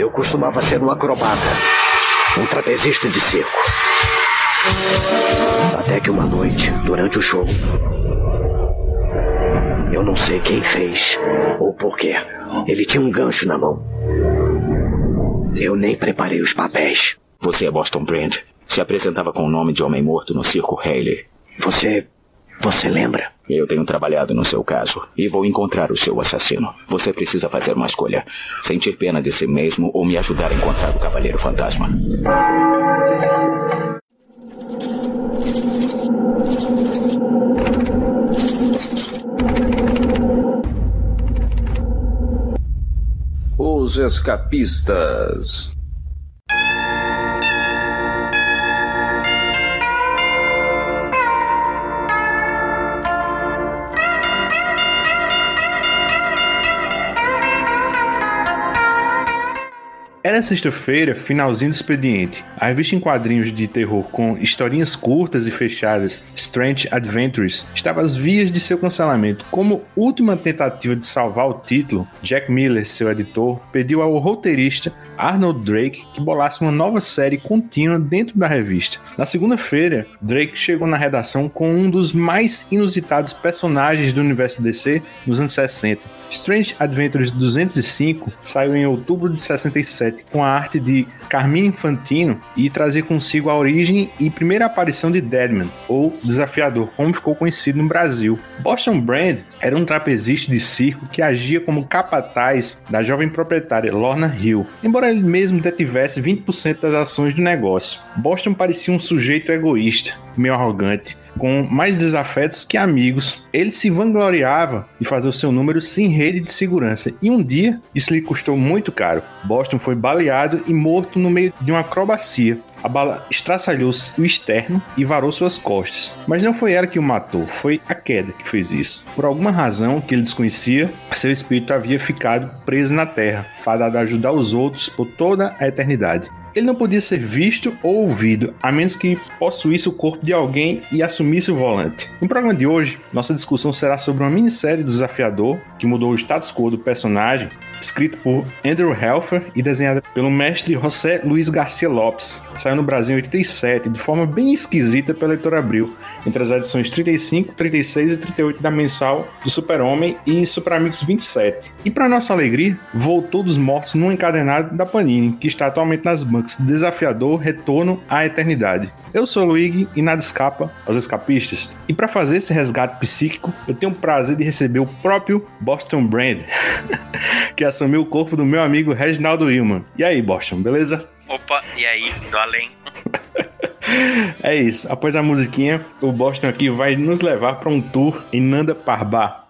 Eu costumava ser um acrobata, um trapezista de circo. Até que uma noite, durante o show, eu não sei quem fez ou por quê. Ele tinha um gancho na mão. Eu nem preparei os papéis. Você é Boston Brand. Se apresentava com o nome de homem morto no circo Haley. Você. Você lembra? Eu tenho trabalhado no seu caso e vou encontrar o seu assassino. Você precisa fazer uma escolha: sentir pena de si mesmo ou me ajudar a encontrar o Cavaleiro Fantasma. Os Escapistas. Era sexta-feira, finalzinho do expediente. A revista em quadrinhos de terror com historinhas curtas e fechadas, Strange Adventures, estava às vias de seu cancelamento. Como última tentativa de salvar o título, Jack Miller, seu editor, pediu ao roteirista Arnold Drake que bolasse uma nova série contínua dentro da revista. Na segunda-feira, Drake chegou na redação com um dos mais inusitados personagens do universo DC nos anos 60. Strange Adventures 205 saiu em outubro de 67 com a arte de Carmine Infantino e trazia consigo a origem e primeira aparição de Deadman, ou Desafiador, como ficou conhecido no Brasil. Boston Brand era um trapezista de circo que agia como capataz da jovem proprietária Lorna Hill, embora ele mesmo detivesse 20% das ações do negócio. Boston parecia um sujeito egoísta, meio arrogante, com mais desafetos que amigos. Ele se vangloriava de fazer o seu número sem rede de segurança, e um dia isso lhe custou muito caro. Boston foi baleado e morto no meio de uma acrobacia. A bala estraçalhou o externo e varou suas costas. Mas não foi ela que o matou, foi a queda que fez isso. Por alguma razão que ele desconhecia, seu espírito havia ficado preso na terra, fadado a ajudar os outros por toda a eternidade. Ele não podia ser visto ou ouvido, a menos que possuísse o corpo de alguém e assumisse o volante. No programa de hoje, nossa discussão será sobre uma minissérie do Desafiador, que mudou o status quo do personagem, escrito por Andrew Helfer e desenhada pelo mestre José Luiz Garcia Lopes. Saiu no Brasil em 87, de forma bem esquisita pela editora Abril, entre as edições 35, 36 e 38 da mensal do Super-Homem e Super Amigos 27. E para nossa alegria, voltou dos mortos num encadenado da Panini, que está atualmente nas bancas desafiador retorno à eternidade. Eu sou o Luigi e nada escapa aos escapistas. E para fazer esse resgate psíquico, eu tenho o prazer de receber o próprio Boston Brand, que assumiu o corpo do meu amigo Reginaldo Willman. E aí, Boston, beleza? Opa, e aí, do além? é isso. Após a musiquinha, o Boston aqui vai nos levar para um tour em Nanda Parbat.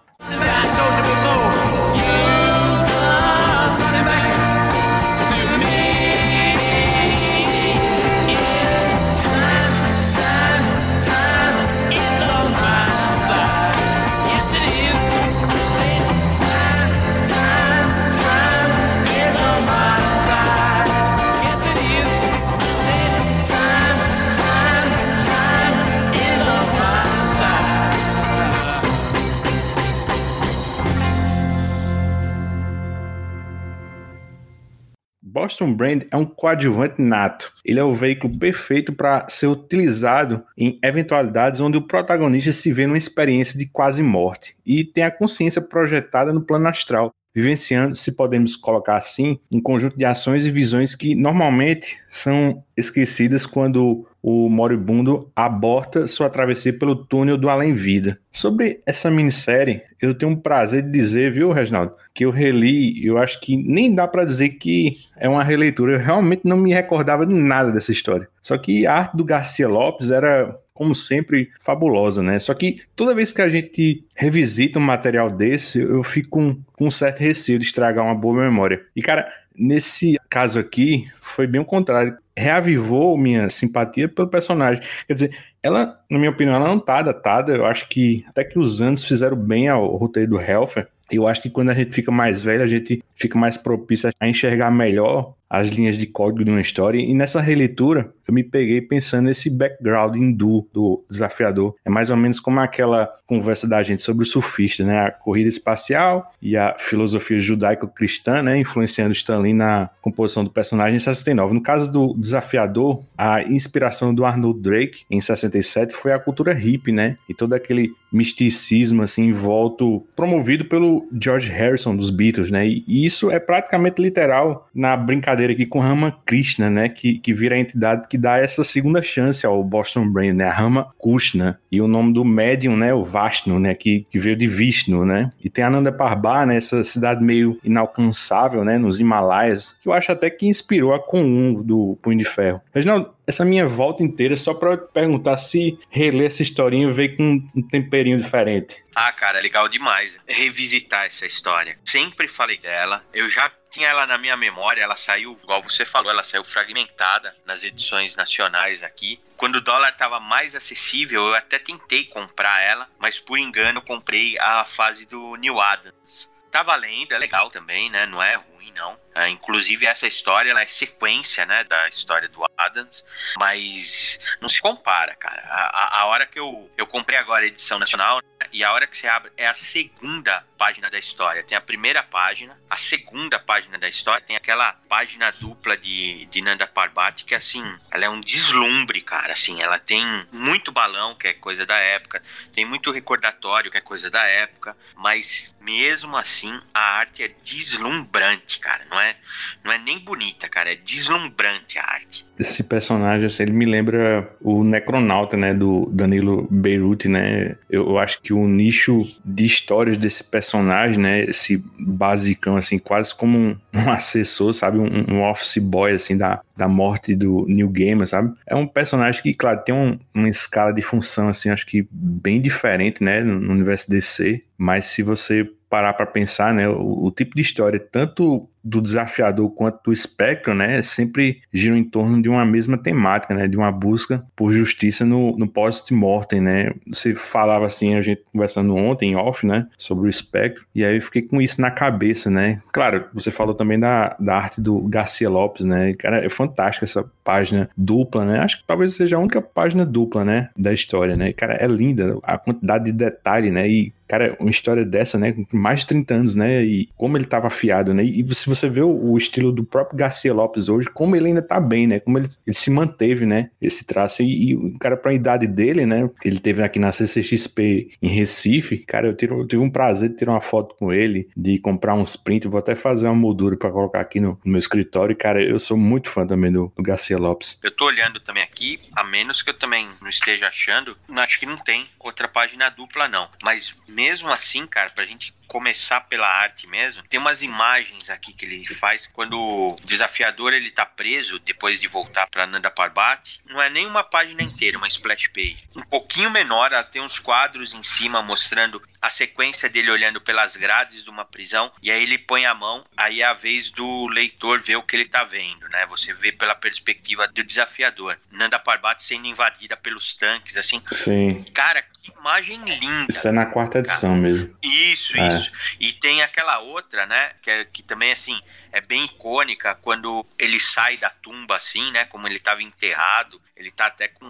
Boston Brand é um coadjuvante nato. Ele é o veículo perfeito para ser utilizado em eventualidades onde o protagonista se vê numa experiência de quase morte e tem a consciência projetada no plano astral, vivenciando, se podemos colocar assim, um conjunto de ações e visões que normalmente são esquecidas quando o moribundo aborta sua travessia pelo túnel do além-vida. Sobre essa minissérie, eu tenho um prazer de dizer, viu, Reginaldo, que eu reli, eu acho que nem dá para dizer que é uma releitura. Eu realmente não me recordava de nada dessa história. Só que a arte do Garcia Lopes era como sempre, fabulosa, né? Só que toda vez que a gente revisita um material desse, eu fico com, com um certo receio de estragar uma boa memória. E, cara, nesse caso aqui, foi bem o contrário. Reavivou minha simpatia pelo personagem. Quer dizer, ela, na minha opinião, ela não tá datada. Eu acho que até que os anos fizeram bem ao roteiro do Helfer. Eu acho que quando a gente fica mais velho, a gente fica mais propício a enxergar melhor as linhas de código de uma história. E nessa releitura, eu me peguei pensando nesse background hindu do desafiador. É mais ou menos como aquela conversa da gente sobre o surfista, né? A corrida espacial e a filosofia judaico-cristã, né? Influenciando Stanley na composição do personagem em 69. No caso do desafiador, a inspiração do Arnold Drake em 67 foi a cultura hippie, né? E todo aquele misticismo assim em volta promovido pelo George Harrison dos Beatles, né? E isso é praticamente literal na brincadeira aqui com Rama Krishna, né? Que, que vira a entidade que dá essa segunda chance ao Boston Brain, né? Rama Krishna. E o nome do médium, né? O Vashnu, né? Que, que veio de Vishnu, né? E tem Ananda Parbat, né? Essa cidade meio inalcançável, né? Nos Himalaias, que eu acho até que inspirou a Comum do Punho de Ferro. Reginaldo, essa minha volta inteira só para perguntar se reler essa historinha veio com um temperinho diferente. Ah, cara, é legal demais revisitar essa história. Sempre falei dela. Eu já tinha ela na minha memória, ela saiu, igual você falou, ela saiu fragmentada nas edições nacionais aqui. Quando o dólar estava mais acessível, eu até tentei comprar ela, mas por engano comprei a fase do New Adams. Tá valendo, é legal também, né? Não é ruim, não. Uh, inclusive, essa história ela é sequência né, da história do Adams, mas não se compara, cara. A, a, hora que eu, eu comprei agora a edição nacional né, e a hora que você abre é a segunda página da história. Tem a primeira página, a segunda página da história, tem aquela página dupla de, de Nanda Parbat que, assim, ela é um deslumbre, cara. Assim, ela tem muito balão, que é coisa da época, tem muito recordatório, que é coisa da época, mas mesmo assim a arte é deslumbrante, cara. Não é, não é nem bonita, cara, é deslumbrante a arte. Esse personagem, assim, ele me lembra o Necronauta, né, do Danilo Beirute, né? Eu, acho que o nicho de histórias desse personagem, né, esse basicão, assim, quase como um, um assessor, sabe? Um, um, office boy, assim, da, da morte do New Gamer, sabe? É um personagem que, claro, tem um, uma escala de função, assim, acho que bem diferente, né, no, no universo DC, mas se você parar para pensar, né, o, o, tipo de história, tanto do desafiador quanto do espectro, né, sempre gira em torno de uma mesma temática, né, de uma busca por justiça no, no post-mortem, né. Você falava assim, a gente conversando ontem, off, né, sobre o espectro, e aí eu fiquei com isso na cabeça, né. Claro, você falou também da, da arte do Garcia Lopes, né, cara, é fantástica essa página dupla, né, acho que talvez seja a única página dupla, né, da história, né, cara, é linda a quantidade de detalhe, né, e cara, uma história dessa, né, com mais de 30 anos, né, e como ele estava afiado, né, e se você vê o, o, estilo do próprio Garcia Lopes hoje, como ele ainda tá bem, né, como ele, ele se manteve, né, esse traço, e, o cara, pra idade dele, né, ele teve aqui na CCXP em Recife, cara, eu, tiro, eu tive um prazer de tirar uma foto com ele, de comprar uns prints, vou até fazer uma moldura para colocar aqui no, no, meu escritório, cara, eu sou muito fã também do, do Garcia Lopes. Eu tô olhando também aqui, a menos que eu também não esteja achando, acho que não tem outra página dupla, não, mas mesmo assim, cara, pra gente começar pela arte mesmo, tem umas imagens aqui que ele faz quando o desafiador ele tá preso depois de voltar para Nanda Parbat. Não é nem uma página inteira, uma splash page. Um pouquinho menor, ela tem uns quadros em cima mostrando a sequência dele olhando pelas grades de uma prisão e aí ele põe a mão, aí é a vez do leitor ver o que ele tá vendo, né? Você vê pela perspectiva do desafiador. Nanda Parbat sendo invadida pelos tanques, assim. Sim. Cara, que imagem linda. Isso é na quarta edição cara. mesmo. Isso, é. isso. E tem aquela outra, né? Que, é, que também, assim, é bem icônica quando ele sai da tumba, assim, né? Como ele estava enterrado. Ele tá até com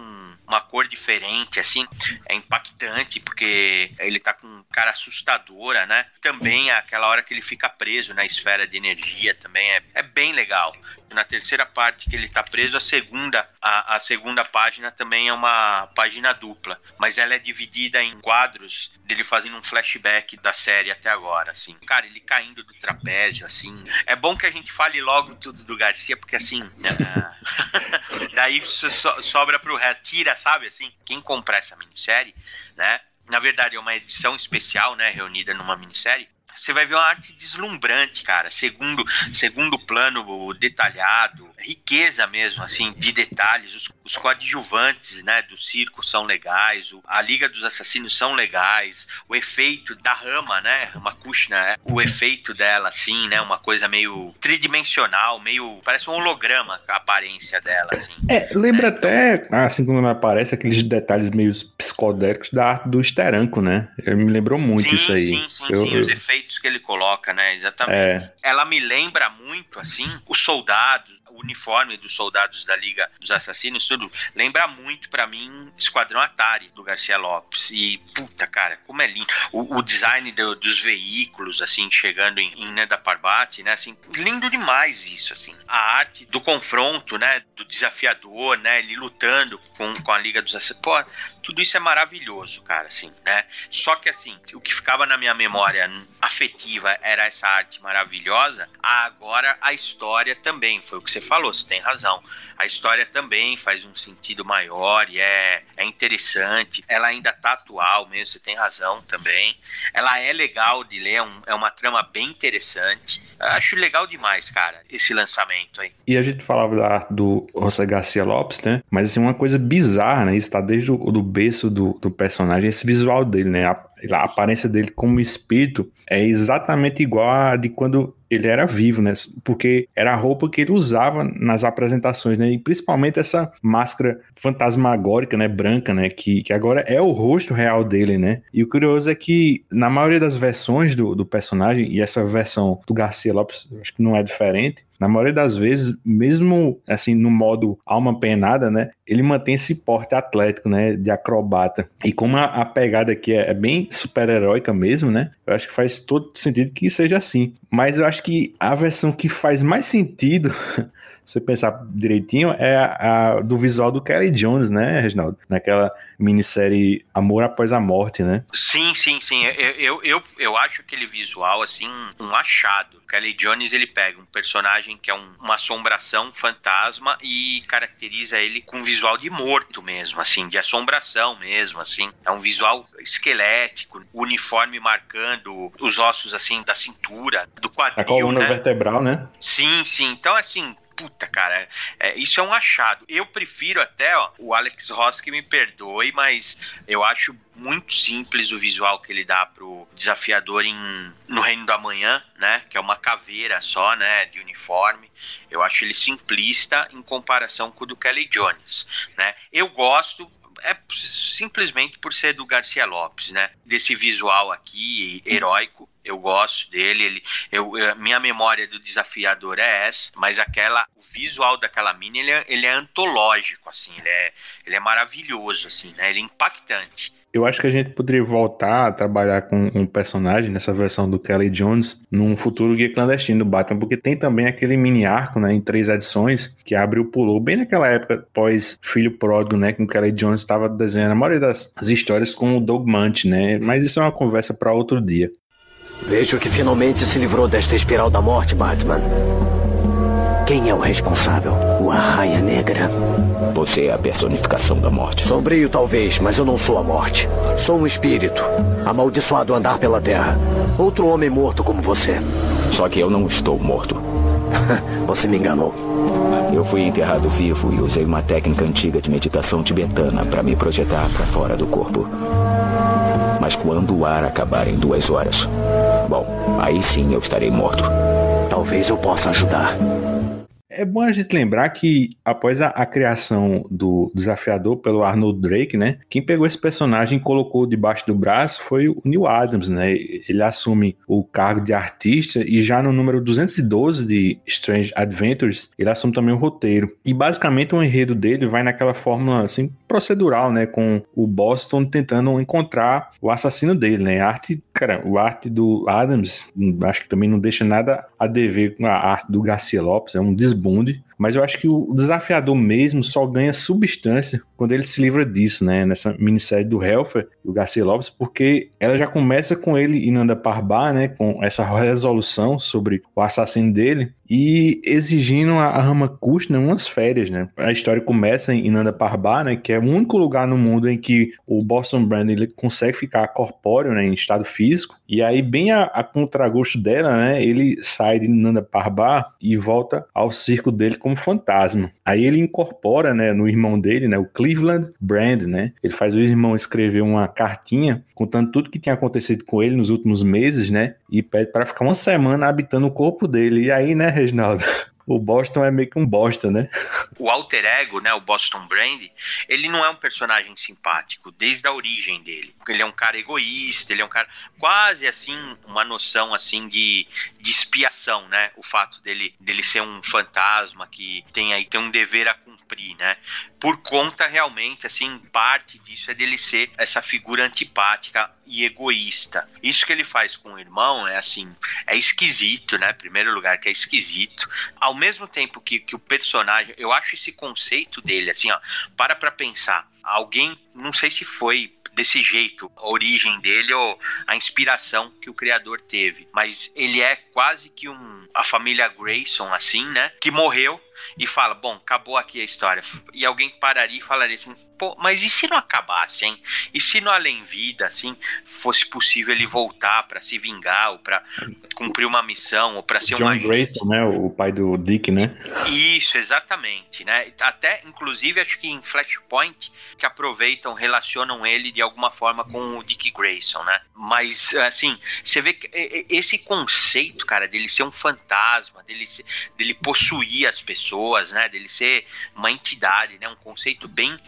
uma cor diferente, assim. É impactante, porque ele tá com cara assustadora, né? Também aquela hora que ele fica preso na esfera de energia também é, é bem legal. Na terceira parte que ele tá preso, a segunda, a, a segunda página também é uma página dupla. Mas ela é dividida em quadros dele fazendo um flashback da série até agora, assim. Cara, ele caindo do trapézio, assim. É bom que a gente fale logo tudo do Garcia, porque assim. Uh, daí so, sobra pro resto. Tira, sabe, assim, quem comprar essa minissérie, né? Na verdade, é uma edição especial, né? Reunida numa minissérie você vai ver uma arte deslumbrante, cara. Segundo, segundo plano detalhado, riqueza mesmo, assim, de detalhes. Os os coadjuvantes, né, do circo são legais, o, a Liga dos Assassinos são legais, o efeito da Rama, né, Rama Kushna, é, o efeito dela, assim, né, uma coisa meio tridimensional, meio, parece um holograma a aparência dela, assim. É, lembra né? até, assim como aparece, aqueles detalhes meio psicodélicos da arte do Esteranco, né, me lembrou muito sim, isso aí. Sim, sim, eu, sim, eu... os efeitos que ele coloca, né, exatamente. É. Ela me lembra muito, assim, os soldados, o uniforme dos soldados da Liga dos Assassinos, tudo, lembra muito para mim Esquadrão Atari do Garcia Lopes. E, puta, cara, como é lindo. O, o design do, dos veículos, assim, chegando em, em Neda Parbat, né, assim, lindo demais isso, assim. A arte do confronto, né, do desafiador, né, ele lutando com, com a Liga dos Assassinos. Tudo isso é maravilhoso, cara, assim, né? Só que, assim, o que ficava na minha memória afetiva era essa arte maravilhosa, agora a história também, foi o que você falou, você tem razão. A história também faz um sentido maior e é, é interessante. Ela ainda tá atual mesmo, você tem razão também. Ela é legal de ler, é, um, é uma trama bem interessante. Acho legal demais, cara, esse lançamento aí. E a gente falava do José Garcia Lopes, né? Mas, assim, uma coisa bizarra, né? Isso tá desde o do berço do, do personagem, esse visual dele, né? A, a aparência dele como espírito é exatamente igual a de quando ele era vivo, né? Porque era a roupa que ele usava nas apresentações, né? E principalmente essa máscara fantasmagórica, né? Branca, né? Que, que agora é o rosto real dele, né? E o curioso é que na maioria das versões do, do personagem, e essa versão do Garcia Lopes, acho que não é diferente, na maioria das vezes, mesmo assim no modo alma penada, né, ele mantém esse porte atlético, né, de acrobata. E como a, a pegada aqui é, é bem super-heróica mesmo, né, eu acho que faz todo sentido que seja assim. Mas eu acho que a versão que faz mais sentido você pensar direitinho, é a, a, do visual do Kelly Jones, né, Reginaldo? Naquela minissérie Amor Após a Morte, né? Sim, sim, sim. Eu, eu, eu, eu acho aquele visual, assim, um achado. Kelly Jones, ele pega um personagem que é um, uma assombração fantasma e caracteriza ele com um visual de morto mesmo, assim, de assombração mesmo, assim. É um visual esquelético, uniforme marcando os ossos, assim, da cintura, do quadril, A coluna né? vertebral, né? Sim, sim. Então, assim, puta, cara, é, isso é um achado. Eu prefiro até, ó, o Alex Ross que me perdoe, mas eu acho muito simples o visual que ele dá pro desafiador em no Reino da Manhã, né? Que é uma caveira só, né? De uniforme. Eu acho ele simplista em comparação com o do Kelly Jones, né? Eu gosto, é simplesmente por ser do Garcia Lopes, né? Desse visual aqui heróico. Eu gosto dele, ele, eu, minha memória do desafiador é essa, mas aquela, o visual daquela mini, ele é, ele é antológico, assim, ele é, ele é maravilhoso, assim, né? Ele é impactante. Eu acho que a gente poderia voltar a trabalhar com um personagem nessa versão do Kelly Jones num futuro guia clandestino do Batman, porque tem também aquele mini arco, né, em três edições, que abre o pulou bem naquela época pós Filho Pródigo, né, que o Kelly Jones estava desenhando a maioria das histórias com o Doug Munch, né, mas isso é uma conversa para outro dia. Vejo que finalmente se livrou desta espiral da morte, Batman. Quem é o responsável? O Arraia Negra. Você é a personificação da morte. Sombrio talvez, mas eu não sou a morte. Sou um espírito, amaldiçoado a andar pela terra. Outro homem morto como você. Só que eu não estou morto. você me enganou. Eu fui enterrado vivo e usei uma técnica antiga de meditação tibetana para me projetar para fora do corpo. Mas quando o ar acabar em duas horas, bom, aí sim eu estarei morto. Talvez eu possa ajudar. É bom a gente lembrar que após a, a, criação do desafiador pelo Arnold Drake, né, quem pegou esse personagem e colocou debaixo do braço foi o Neil Adams, né? Ele assume o cargo de artista e já no número 212 de Strange Adventures, ele assume também o roteiro. E basicamente o enredo dele vai naquela fórmula assim procedural, né, com o Boston tentando encontrar o assassino dele, né? A arte, cara, o arte do Adams, acho que também não deixa nada a dever com a arte do Garcia Lopes, é um desbunde. Mas eu acho que o desafiador mesmo só ganha substância quando ele se livra disso, né? Nessa minissérie do Helfer, do Garcia Lopes, porque ela já começa com ele e Nanda Parbar, né? Com essa resolução sobre o assassino dele e exigindo a, a Ramakrishna umas férias, né? A história começa em Nanda Parbar, né? Que é o único lugar no mundo em que o Boston Brand ele consegue ficar corpóreo, né? Em estado físico. E aí, bem a, a contragosto dela, né? Ele sai de Nanda Parbar e volta ao circo dele como como fantasma. Aí ele incorpora, né, no irmão dele, né, o Cleveland Brand, né? Ele faz o irmão escrever uma cartinha contando tudo que tinha acontecido com ele nos últimos meses, né? E pede para ficar uma semana habitando o corpo dele. E aí, né, Reginaldo? o Boston é meio que um bosta, né? O alter ego, né, o Boston Brand, ele não é um personagem simpático desde a origem dele. Ele é um cara egoísta, ele é um cara quase assim uma noção assim de, de expiação, né? O fato dele dele ser um fantasma que tem aí tem um dever a cumprir, né? Por conta realmente assim, parte disso é dele ser essa figura antipática e egoísta. Isso que ele faz com o irmão é assim, é esquisito, né? Primeiro lugar que é esquisito. Ao mesmo tempo que, que o personagem, eu acho esse conceito dele assim, ó, para pra pensar. Alguém, não sei se foi desse jeito, a origem dele ou a inspiração que o criador teve, mas ele é quase que um a família Grayson assim, né, que morreu e fala: Bom, acabou aqui a história. E alguém pararia e falaria assim: Pô, mas e se não acabasse, hein? E se no além vida, assim, fosse possível ele voltar para se vingar ou para cumprir uma missão ou para ser John uma Grayson, né, o pai do Dick, né? Isso, exatamente, né? Até, inclusive, acho que em Flashpoint que aproveitam, relacionam ele de alguma forma com o Dick Grayson, né? Mas, assim, você vê que esse conceito, cara, dele ser um fantasma, dele, ser, dele possuir as pessoas, né? Dele ser uma entidade, né? Um conceito bem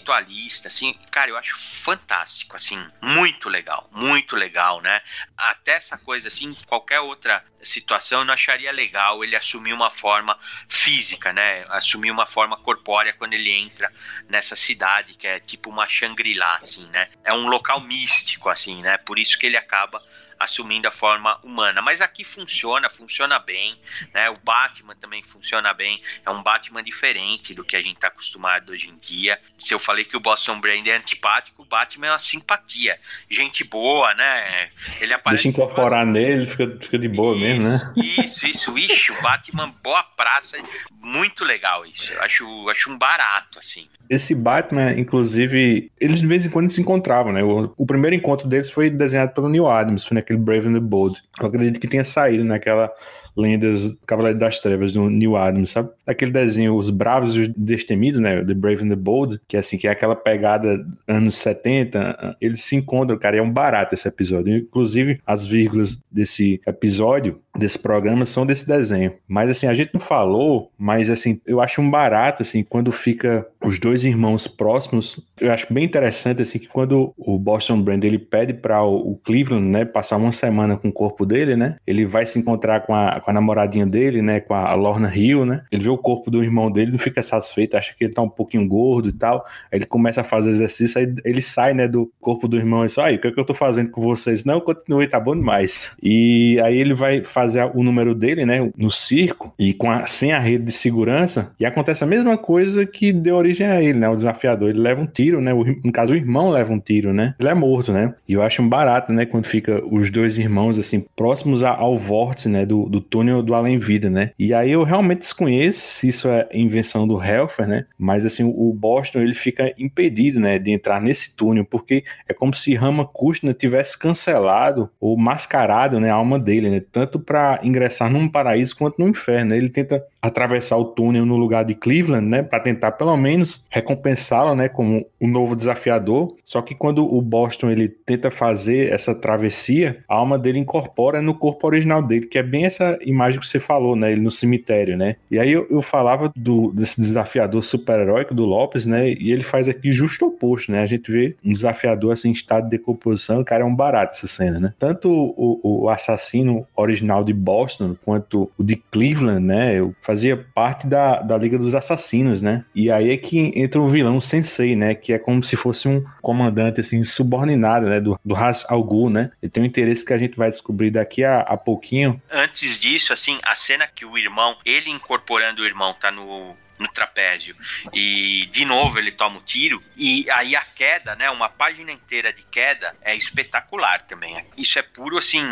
espiritualista, assim, cara, eu acho fantástico, assim, muito legal, muito legal, né? Até essa coisa, assim, qualquer outra situação eu não acharia legal ele assumir uma forma física, né? Assumir uma forma corpórea quando ele entra nessa cidade que é tipo uma Shangri-La, assim, né? É um local místico, assim, né? Por isso que ele acaba assumindo a forma humana. Mas aqui funciona, funciona bem, né? O Batman também funciona bem. É um Batman diferente do que a gente está acostumado hoje em dia. Se eu falei que o Boston Brand é antipático, o Batman é uma simpatia. Gente boa, né? Ele aparece. Deixa incorporar nele, fica, fica de boa isso, mesmo, né? Isso, isso, ixi, o Batman, boa praça. Muito legal isso. Eu acho, acho um barato, assim. Esse Batman, inclusive, eles de vez em quando se encontravam, né? O, o primeiro encontro deles foi desenhado pelo Neil Adams, foi naquele Brave and the Bold. Eu acredito que tenha saído naquela lendas Cavaleiro das Trevas do Neil Adams, sabe? Aquele desenho Os Bravos e os Destemidos, né? The Brave and the Bold, que é assim, que é aquela pegada anos 70, eles se encontram, cara, é um barato esse episódio. Inclusive, as vírgulas desse episódio, desse programa, são desse desenho. Mas assim, a gente não falou, mas assim, eu acho um barato, assim, quando fica os dois irmãos próximos, eu acho bem interessante, assim, que quando o Boston Brand, ele pede para o Cleveland, né, passar uma semana com o corpo dele, né, ele vai se encontrar com a, com a namoradinha dele, né, com a Lorna Hill, né, ele vê o corpo do irmão dele, não fica satisfeito, acha que ele tá um pouquinho gordo e tal, aí ele começa a fazer exercício, aí ele sai, né, do corpo do irmão e diz, aí, o que é que eu tô fazendo com vocês? Não, continue, tá bom demais. E aí ele vai fazer o número dele, né, no circo, e com a, sem a rede de segurança, e acontece a mesma coisa que deu origem a ele, né, o desafiador, ele leva um tiro, né, o, no caso o irmão leva um tiro, né, ele é morto, né, e eu acho um barato, né, quando fica os dois irmãos, assim, próximos ao vórtice, né, do, do túnel do além-vida, né? E aí eu realmente desconheço se isso é invenção do Helfer, né? Mas assim, o Boston ele fica impedido, né, de entrar nesse túnel, porque é como se Rama Kushner tivesse cancelado ou mascarado, né, a alma dele, né? Tanto para ingressar num paraíso quanto no inferno. Ele tenta atravessar o túnel no lugar de Cleveland, né, para tentar pelo menos recompensá-la, né, como um novo desafiador. Só que quando o Boston ele tenta fazer essa travessia, a alma dele incorpora no corpo original dele, que é bem essa imagem que você falou, né, ele no cemitério, né. E aí eu, eu falava do desse desafiador super-heróico do Lopes, né, e ele faz aqui justo o oposto, né. A gente vê um desafiador assim em estado de decomposição, cara, é um barato essa cena, né. Tanto o, o assassino original de Boston quanto o de Cleveland, né, eu fazia parte da, da Liga dos Assassinos, né? E aí é que entra o vilão Sensei, né? Que é como se fosse um comandante, assim, subordinado, né? Do, do Ras Al né? Ele tem um interesse que a gente vai descobrir daqui a, a pouquinho. Antes disso, assim, a cena que o irmão, ele incorporando o irmão, tá no no trapézio. E de novo ele toma o tiro. E aí a queda, né? Uma página inteira de queda é espetacular também. Isso é puro assim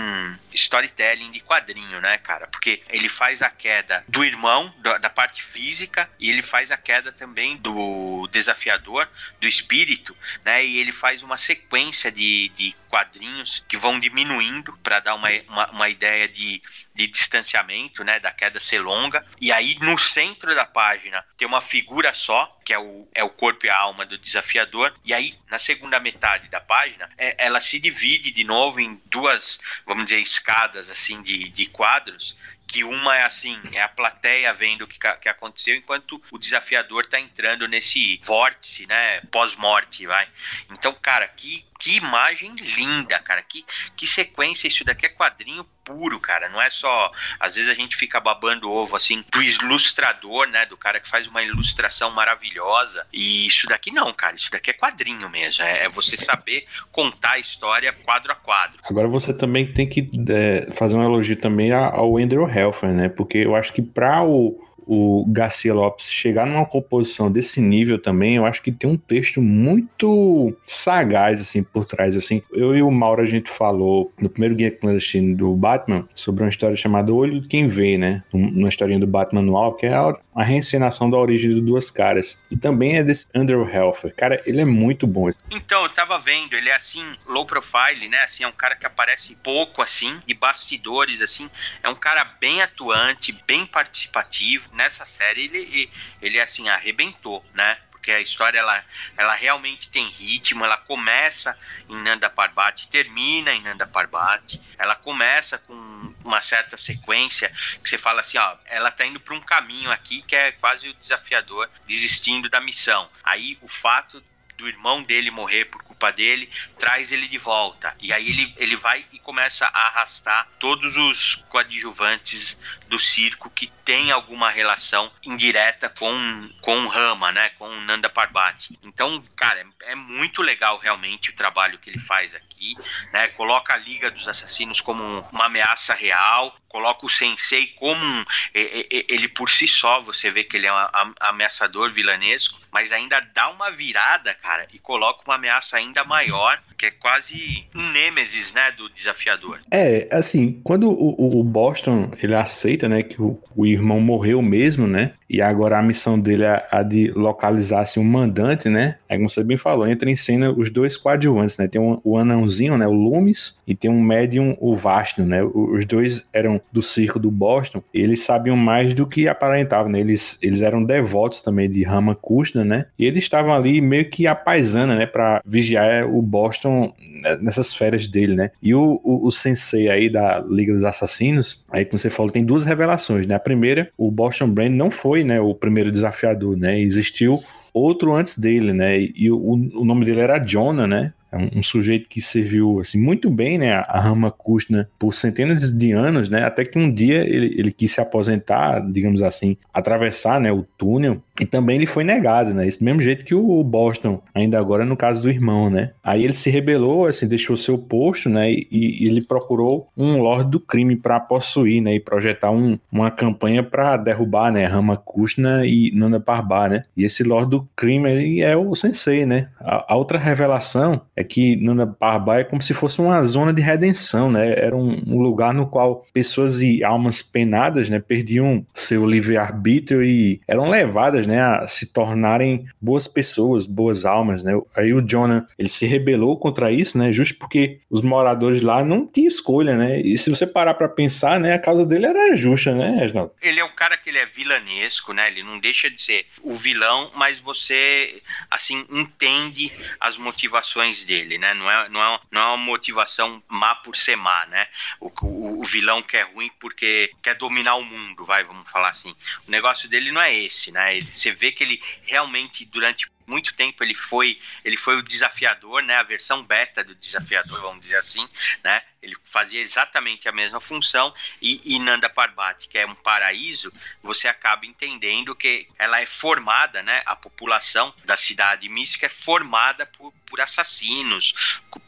storytelling de quadrinho, né, cara? Porque ele faz a queda do irmão, da parte física, e ele faz a queda também do desafiador, do espírito, né? E ele faz uma sequência de, de quadrinhos que vão diminuindo para dar uma, uma, uma ideia de de distanciamento, né, da queda ser longa. E aí no centro da página tem uma figura só, que é o, é o corpo e a alma do desafiador. E aí na segunda metade da página, é, ela se divide de novo em duas, vamos dizer, escadas assim de, de quadros que uma é assim, é a plateia vendo o que, que aconteceu, enquanto o desafiador tá entrando nesse vórtice, né, pós-morte, vai. Então, cara, que, que imagem linda, cara, que, que sequência, isso daqui é quadrinho puro, cara, não é só, às vezes a gente fica babando ovo, assim, do ilustrador, né, do cara que faz uma ilustração maravilhosa, e isso daqui não, cara, isso daqui é quadrinho mesmo, é, é você saber contar a história quadro a quadro. Agora você também tem que é, fazer um elogio também ao Andrew Helfer, né, porque eu acho que para o o Garcia Lopes chegar numa composição desse nível também, eu acho que tem um texto muito sagaz, assim, por trás, assim. Eu e o Mauro, a gente falou no primeiro Guia Clandestino do Batman sobre uma história chamada Olho de Quem Vê, né? Uma historinha do Batman Manual, que é a, a reencenação da origem de Duas Caras. E também é desse Andrew Helfer. Cara, ele é muito bom. Então, eu tava vendo, ele é assim, low profile, né? Assim, é um cara que aparece pouco, assim, de bastidores, assim. É um cara bem atuante, bem participativo nessa série ele, ele assim, arrebentou, né? Porque a história ela, ela realmente tem ritmo, ela começa em Nanda Parbat, termina em Nanda Parbat. Ela começa com uma certa sequência que você fala assim, ó, ela tá indo para um caminho aqui que é quase o desafiador desistindo da missão. Aí o fato do irmão dele morrer por culpa dele, traz ele de volta. E aí ele, ele vai e começa a arrastar todos os coadjuvantes do circo que tem alguma relação indireta com, com Rama, né? Com Nanda Parbat. Então, cara, é, é muito legal realmente o trabalho que ele faz aqui, né? Coloca a Liga dos Assassinos como uma ameaça real, coloca o Sensei como um, ele por si só, você vê que ele é um ameaçador vilanesco, mas ainda dá uma virada, cara, e coloca uma ameaça ainda maior, que é quase um nêmesis, né, do desafiador. É, assim, quando o, o Boston, ele aceita, né, que o, o, irmão morreu mesmo, né, e agora a missão dele é a de localizar, assim, um mandante, né, é como você bem falou, entra em cena os dois coadjuvantes, né, tem um, o anãozinho, né, o Loomis, e tem um médium, o Vasto, né, os dois eram do circo do Boston, eles sabiam mais do que aparentavam, né, eles, eles eram devotos também de Ramakrishna, né, e eles estavam ali meio que a paisana, né, para vigiar o Boston nessas férias dele, né? E o, o, o, sensei aí da Liga dos Assassinos, aí como você falou, tem duas revelações, né? A primeira, o Boston Brand não foi, né, o primeiro desafiador, né? Existiu outro antes dele, né? E o, o nome dele era Jonah, né? É um, um, sujeito que serviu assim, muito bem né, a Ramakrishna por centenas de anos, né, até que um dia ele, ele quis se aposentar, digamos assim, atravessar né, o túnel e também ele foi negado, né? Esse mesmo jeito que o Boston, ainda agora no caso do irmão, né? Aí ele se rebelou, assim, deixou seu posto, né? E, e ele procurou um Lorde do Crime para possuir, né? E projetar um, uma campanha para derrubar, né? Ramakrishna e Nanda Parbat, né? E esse Lorde do Crime é o Sensei, né? A, a outra revelação é que Nanda Parbat é como se fosse uma zona de redenção, né? Era um, um lugar no qual pessoas e almas penadas, né? Perdiam seu livre-arbítrio e eram levadas né, a se tornarem boas pessoas, boas almas, né? Aí o Jonah, ele se rebelou contra isso, né, justo porque os moradores lá não tinham escolha, né? E se você parar para pensar, né, a causa dele era justa, né, Reginaldo? Ele é um cara que ele é vilanesco, né? Ele não deixa de ser o vilão, mas você assim entende as motivações dele, né? Não é, não é, não é uma motivação má por ser má, né? O, o, o vilão que é ruim porque quer dominar o mundo, vai, vamos falar assim. O negócio dele não é esse, né? Ele você vê que ele realmente, durante muito tempo, ele foi, ele foi o desafiador, né? A versão beta do desafiador, vamos dizer assim, né? Ele fazia exatamente a mesma função e, e Nanda Parbat, que é um paraíso, você acaba entendendo que ela é formada, né? A população da cidade mística é formada por, por assassinos,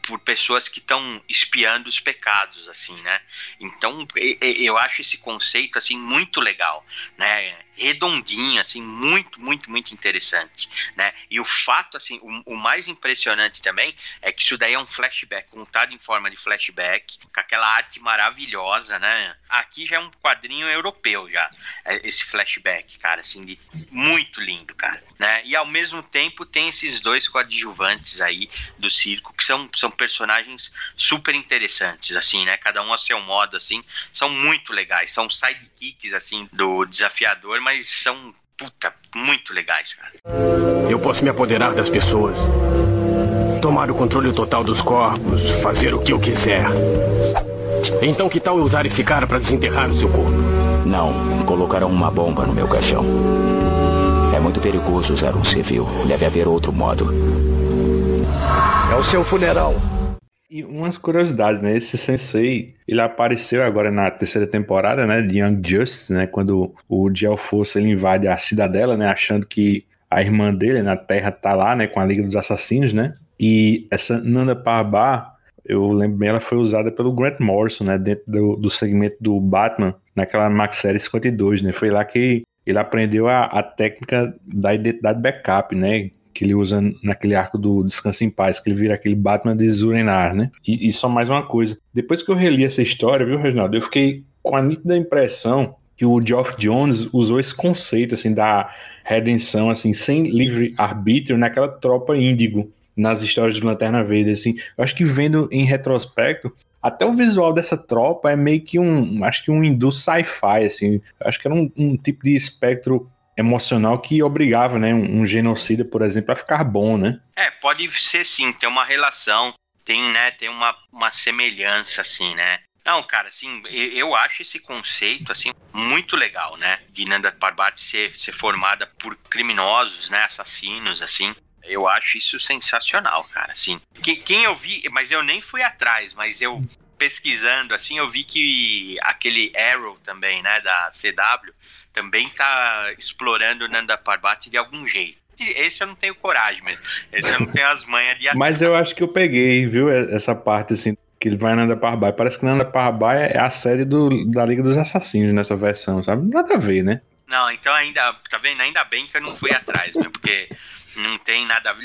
por pessoas que estão espiando os pecados, assim, né? Então, eu acho esse conceito, assim, muito legal, né? Redondinho, assim, muito, muito, muito interessante, né? E o fato, assim, o, o, mais impressionante também é que isso daí é um flashback, contado em forma de flashback, com aquela arte maravilhosa, né? Aqui já é um quadrinho europeu já, é, esse flashback, cara, assim, de muito lindo, cara, né? E ao mesmo tempo tem esses dois coadjuvantes aí do circo, que são, são personagens super interessantes, assim, né? Cada um a seu modo, assim, são muito legais, são sidekicks, assim, do desafiador, mas são puta, muito legais, cara. Eu posso me apoderar das pessoas, tomar o controle total dos corpos, fazer o que eu quiser. Então que tal eu usar esse cara para desenterrar o seu corpo? Não, colocaram uma bomba no meu caixão. É muito perigoso usar um civil. Deve haver outro modo. É o seu funeral. E umas curiosidades, né? Esse sensei, ele apareceu agora na terceira temporada, né? De Young Justice, né? Quando o Diel Força ele invade a cidadela, né? Achando que a irmã dele na Terra tá lá, né? Com a Liga dos Assassinos, né? E essa Nanda Parbat, eu lembro bem, ela foi usada pelo Grant Morrison, né? Dentro do, do segmento do Batman, naquela Max Série 52, né? Foi lá que ele aprendeu a, a técnica da identidade backup, né? Que ele usa naquele arco do Descanso em Paz, que ele vira aquele Batman de Zurenar, né? E, e só mais uma coisa. Depois que eu reli essa história, viu, Reginaldo, eu fiquei com a nítida impressão que o Geoff Jones usou esse conceito, assim, da redenção, assim, sem livre arbítrio naquela tropa índigo nas histórias de Lanterna Verde, assim. Eu acho que vendo em retrospecto, até o visual dessa tropa é meio que um, acho que um hindu sci-fi, assim. Acho que era um, um tipo de espectro emocional que obrigava, né, um, genocida, por exemplo, a ficar bom, né? É, pode ser sim, tem uma relação, tem, né, tem uma, uma semelhança, assim, né? Não, cara, assim, eu acho esse conceito, assim, muito legal, né? De Nanda ser, ser formada por criminosos, né? Assassinos, assim. Eu acho isso sensacional, cara, assim. Quem eu vi, mas eu nem fui atrás, mas eu pesquisando, assim, eu vi que aquele Arrow também, né, da CW, também tá explorando Nanda Parbat de algum jeito. Esse eu não tenho coragem mesmo. Esse eu não tenho as manhas de. Mas eu acho que eu peguei, viu, essa parte assim. Que ele vai Nanda Parbat. Parece que Nanda Parbat é a sede do, da Liga dos Assassinos nessa versão, sabe? Nada a ver, né? Não, então ainda, tá vendo? Ainda bem que eu não fui atrás, né? Porque não tem nada.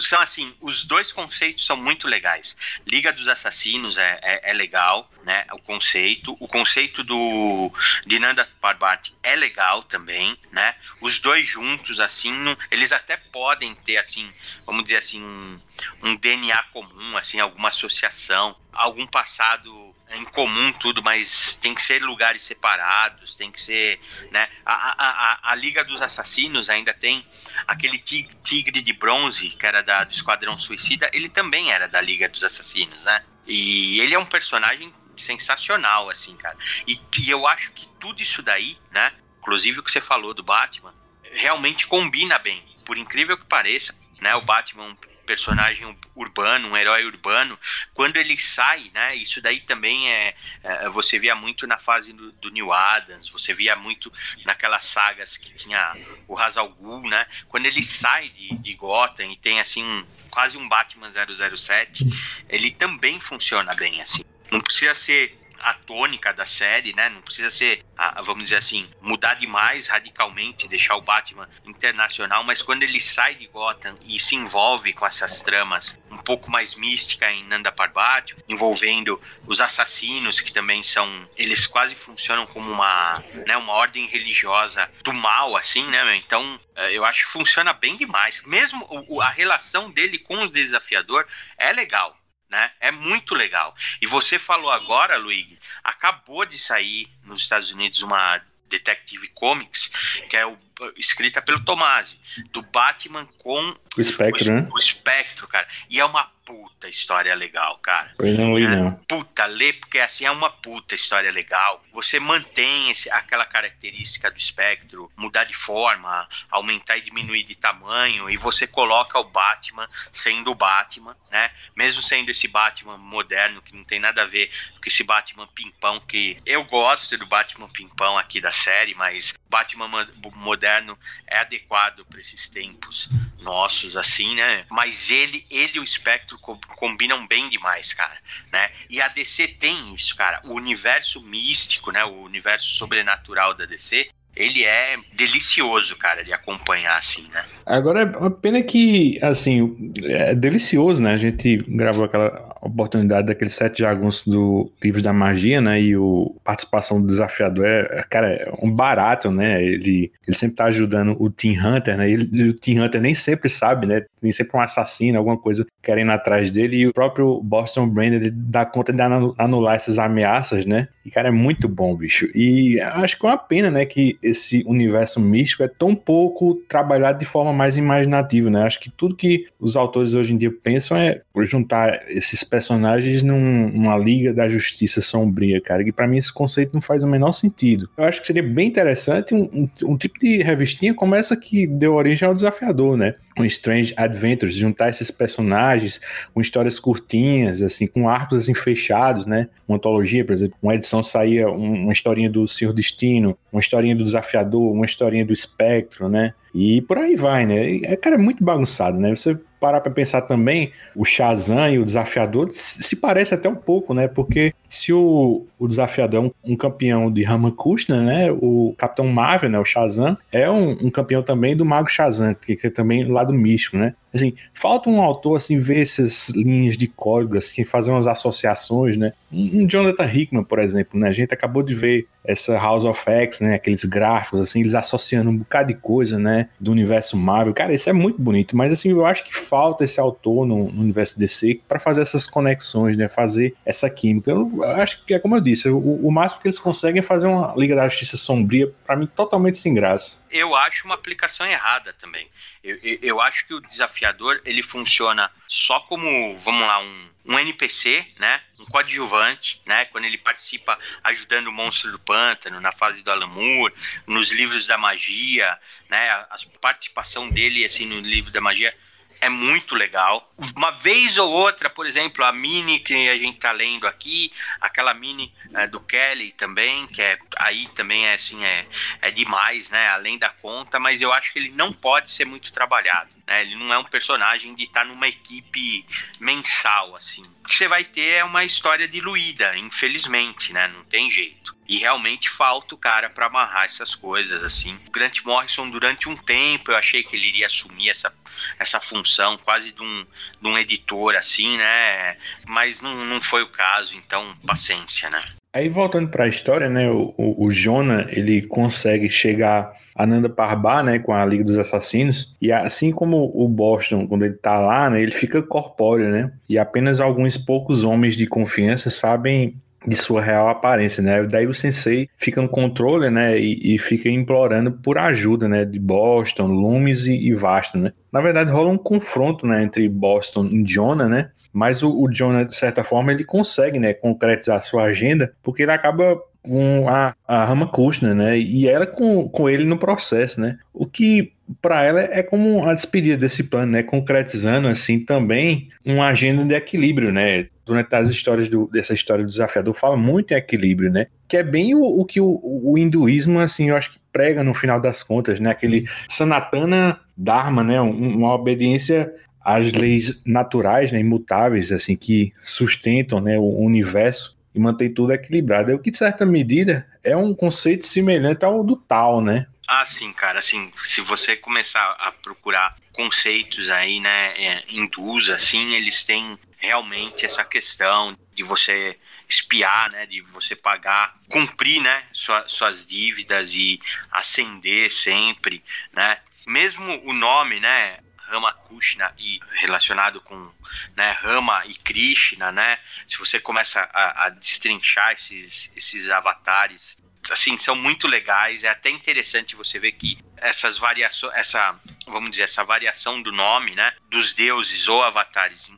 São assim, os dois conceitos são muito legais. Liga dos Assassinos é, é, é legal, né? O conceito. O conceito do de Nanda Parbat é legal também, né? Os dois juntos, assim, não, eles até podem ter, assim, vamos dizer assim, um, um DNA comum, assim, alguma associação, algum passado em comum tudo, mas tem que ser lugares separados, tem que ser, né? A, a, a, a Liga dos Assassinos ainda tem aquele tigre de bronze que era da, do Esquadrão Suicida, ele também era da Liga dos Assassinos, né? E ele é um personagem sensacional, assim, cara. E, e eu acho que tudo isso daí, né? Inclusive o que você falou do Batman, realmente combina bem. Por incrível que pareça, né? O Batman personagem urbano, um herói urbano, quando ele sai, né? Isso daí também é, é você via muito na fase do, do, New Adams, você via muito naquelas sagas que tinha o Hazal Ghul, né? Quando ele sai de, de Gotham e tem assim quase um Batman 007, ele também funciona bem assim. Não precisa ser a tônica da série, né? Não precisa ser, vamos dizer assim, mudar demais radicalmente, deixar o Batman internacional, mas quando ele sai de Gotham e se envolve com essas tramas um pouco mais mística em Nanda Parbat, envolvendo os assassinos que também são, eles quase funcionam como uma, né, uma ordem religiosa do mal, assim, né? Então eh, eu acho que funciona bem demais. Mesmo a relação dele com o desafiador é legal né? É muito legal. E você falou agora, Luigi, acabou de sair nos Estados Unidos uma Detective Comics, que é o, escrita pelo Tomasi, do Batman com o Espectro, o, né? O Espectro, cara. E é uma puta história legal, cara. Eu não li, é, não. Puta, lê, porque assim é uma puta história legal. Você mantém esse, aquela característica do espectro, mudar de forma, aumentar e diminuir de tamanho, e você coloca o Batman sendo o Batman, né? Mesmo sendo esse Batman moderno, que não tem nada a ver com esse Batman pimpão, que eu gosto do Batman pimpão aqui da série, mas Batman moderno é adequado para esses tempos nossos, assim, né? Mas ele, ele e o espectro combinam bem demais, cara, né? E a DC tem isso, cara. O universo místico, né? O universo sobrenatural da DC, ele é delicioso, cara, de acompanhar, assim, né? Agora, é uma pena que, assim, é delicioso, né? A gente gravou aquela oportunidade daquele sete jagunços do Livro da Magia, né? E o participação do desafiador é, cara, é um barato, né? Ele, ele sempre tá ajudando o Team Hunter, né? Ele, o Team Hunter nem sempre sabe, né? Tem sempre um assassino, alguma coisa querendo atrás dele. E o próprio Boston Brand, ele dá conta de anular essas ameaças, né? E, cara, é muito bom, bicho. E acho que é uma pena, né? Que esse universo místico é tão pouco trabalhado de forma mais imaginativa, né? Acho que tudo que os autores hoje em dia pensam é juntar esses personagens num, numa liga da justiça sombria, cara. E para mim esse conceito não faz o menor sentido. Eu acho que seria bem interessante um, um, um tipo de revistinha como essa que deu origem ao desafiador, né? Um Strange Adventures, juntar esses personagens com histórias curtinhas, assim, com arcos assim fechados, né? Uma antologia, por exemplo, uma edição saía uma historinha do Senhor Destino, uma historinha do Desafiador, uma historinha do Espectro, né? E por aí vai, né? É, cara, é muito bagunçado, né? Você parar para pensar também, o Shazam e o Desafiador se parece até um pouco, né? Porque se o, o Desafiador é um, um campeão de Ramakrishna, né? O Capitão Marvel, né? O Shazam, é um, um campeão também do Mago Shazam, que, que é também do lado místico, né? Assim, falta um autor, assim, ver essas linhas de código, assim, fazer umas associações, né? Um, Jonathan Hickman, por exemplo, né? A gente acabou de ver essa House of X, né? Aqueles gráficos, assim, eles associando um bocado de coisa, né? Do universo Marvel. Cara, isso é muito bonito, mas, assim, eu acho que falta esse autor no, no universo DC para fazer essas conexões, né? Fazer essa química. Eu acho que é como eu disse, o, o máximo que eles conseguem é fazer uma Liga da Justiça sombria, para mim, totalmente sem graça eu acho uma aplicação errada também. Eu, eu, eu, acho que o desafiador ele funciona só como, vamos lá, um, um NPC, né? Um coadjuvante, né? Quando ele participa ajudando o monstro do pântano na fase do Alan Moore, nos livros da magia, né? A, a participação dele assim no livro da magia é muito legal. Uma vez ou outra, por exemplo, a mini que a gente tá lendo aqui, aquela mini é, do Kelly também, que é aí também é assim, é, é demais, né? Além da conta, mas eu acho que ele não pode ser muito trabalhado. Né? Ele não é um personagem de estar tá numa equipe mensal, assim. O que você vai ter é uma história diluída, infelizmente, né? Não tem jeito. E realmente falta o cara para amarrar essas coisas, assim. O Grant Morrison, durante um tempo, eu achei que ele iria assumir essa, essa função quase de um, de um editor, assim, né? Mas não, não foi o caso, então paciência, né? Aí voltando para a história, né? O, o, o Jonah, ele consegue chegar a Nanda Parbat, né, com a Liga dos Assassinos, e assim como o Boston, quando ele tá lá, né, ele fica corpóreo, né, e apenas alguns poucos homens de confiança sabem de sua real aparência, né? Daí o sensei fica no controle, né? E, e fica implorando por ajuda, né? De Boston, Loomis e, e Vasto, né? Na verdade, rola um confronto, né? Entre Boston e Jonah, né? Mas o, o Jonah, de certa forma, ele consegue, né? Concretizar sua agenda, porque ele acaba com a, a Rama Kushner, né? E ela com, com ele no processo, né? O que para ela é como a despedida desse plano, né? Concretizando assim também uma agenda de equilíbrio, né? Durante as histórias do, dessa história do desafiador fala muito em equilíbrio, né? Que é bem o, o que o, o, hinduísmo, assim, eu acho que prega no final das contas, né? Aquele Sanatana Dharma, né? uma obediência às leis naturais, né? Imutáveis, assim, que sustentam, né? O universo e mantém tudo equilibrado. O que, de certa medida, é um conceito semelhante ao do tal, né? Ah, sim, cara, assim, se você começar a procurar conceitos aí, né, é, hindus, assim, eles têm realmente essa questão de você espiar, né, de você pagar, cumprir, né, sua, suas dívidas e ascender sempre, né, mesmo o nome, né, Ramakrishna e relacionado com né, Rama e Krishna, né? Se você começa a, a destrinchar esses, esses avatares, assim, são muito legais. É até interessante você ver que essas variações, essa, vamos dizer, essa variação do nome, né, dos deuses ou avatares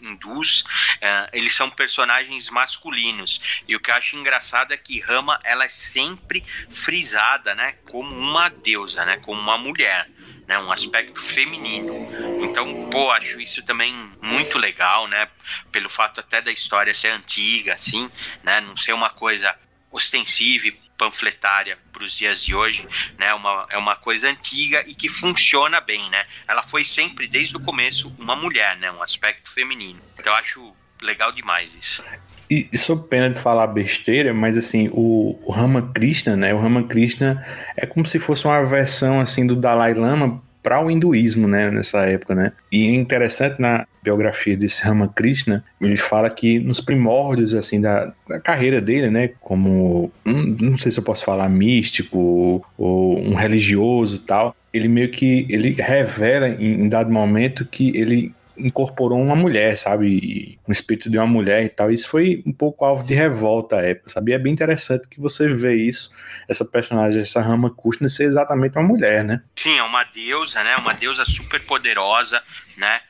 hindus, uh, eles são personagens masculinos. E o que eu acho engraçado é que Rama, ela é sempre frisada, né, como uma deusa, né, como uma mulher né, um aspecto feminino. Então, pô, acho isso também muito legal, né, pelo fato até da história ser antiga, assim, né, não ser uma coisa ostensiva e panfletária para os dias de hoje, né? Uma, é uma coisa antiga e que funciona bem, né? Ela foi sempre, desde o começo, uma mulher, né? Um aspecto feminino. Então eu acho legal demais isso. E, e sou pena de falar besteira, mas assim, o, o Ramakrishna, né? O Ramakrishna é como se fosse uma versão assim do Dalai Lama para o hinduísmo, né, nessa época, né? E é interessante na biografia desse Ramakrishna, ele fala que nos primórdios, assim, da, da carreira dele, né, como, não sei se eu posso falar místico ou um religioso tal, ele meio que, ele revela em, em dado momento que ele incorporou uma mulher, sabe? Um espírito de uma mulher e tal. Isso foi um pouco alvo de revolta à época, sabe? E é bem interessante que você vê isso, essa personagem, essa Rama Kushner, ser exatamente uma mulher, né? Sim, é uma deusa, né? Uma deusa super poderosa, né?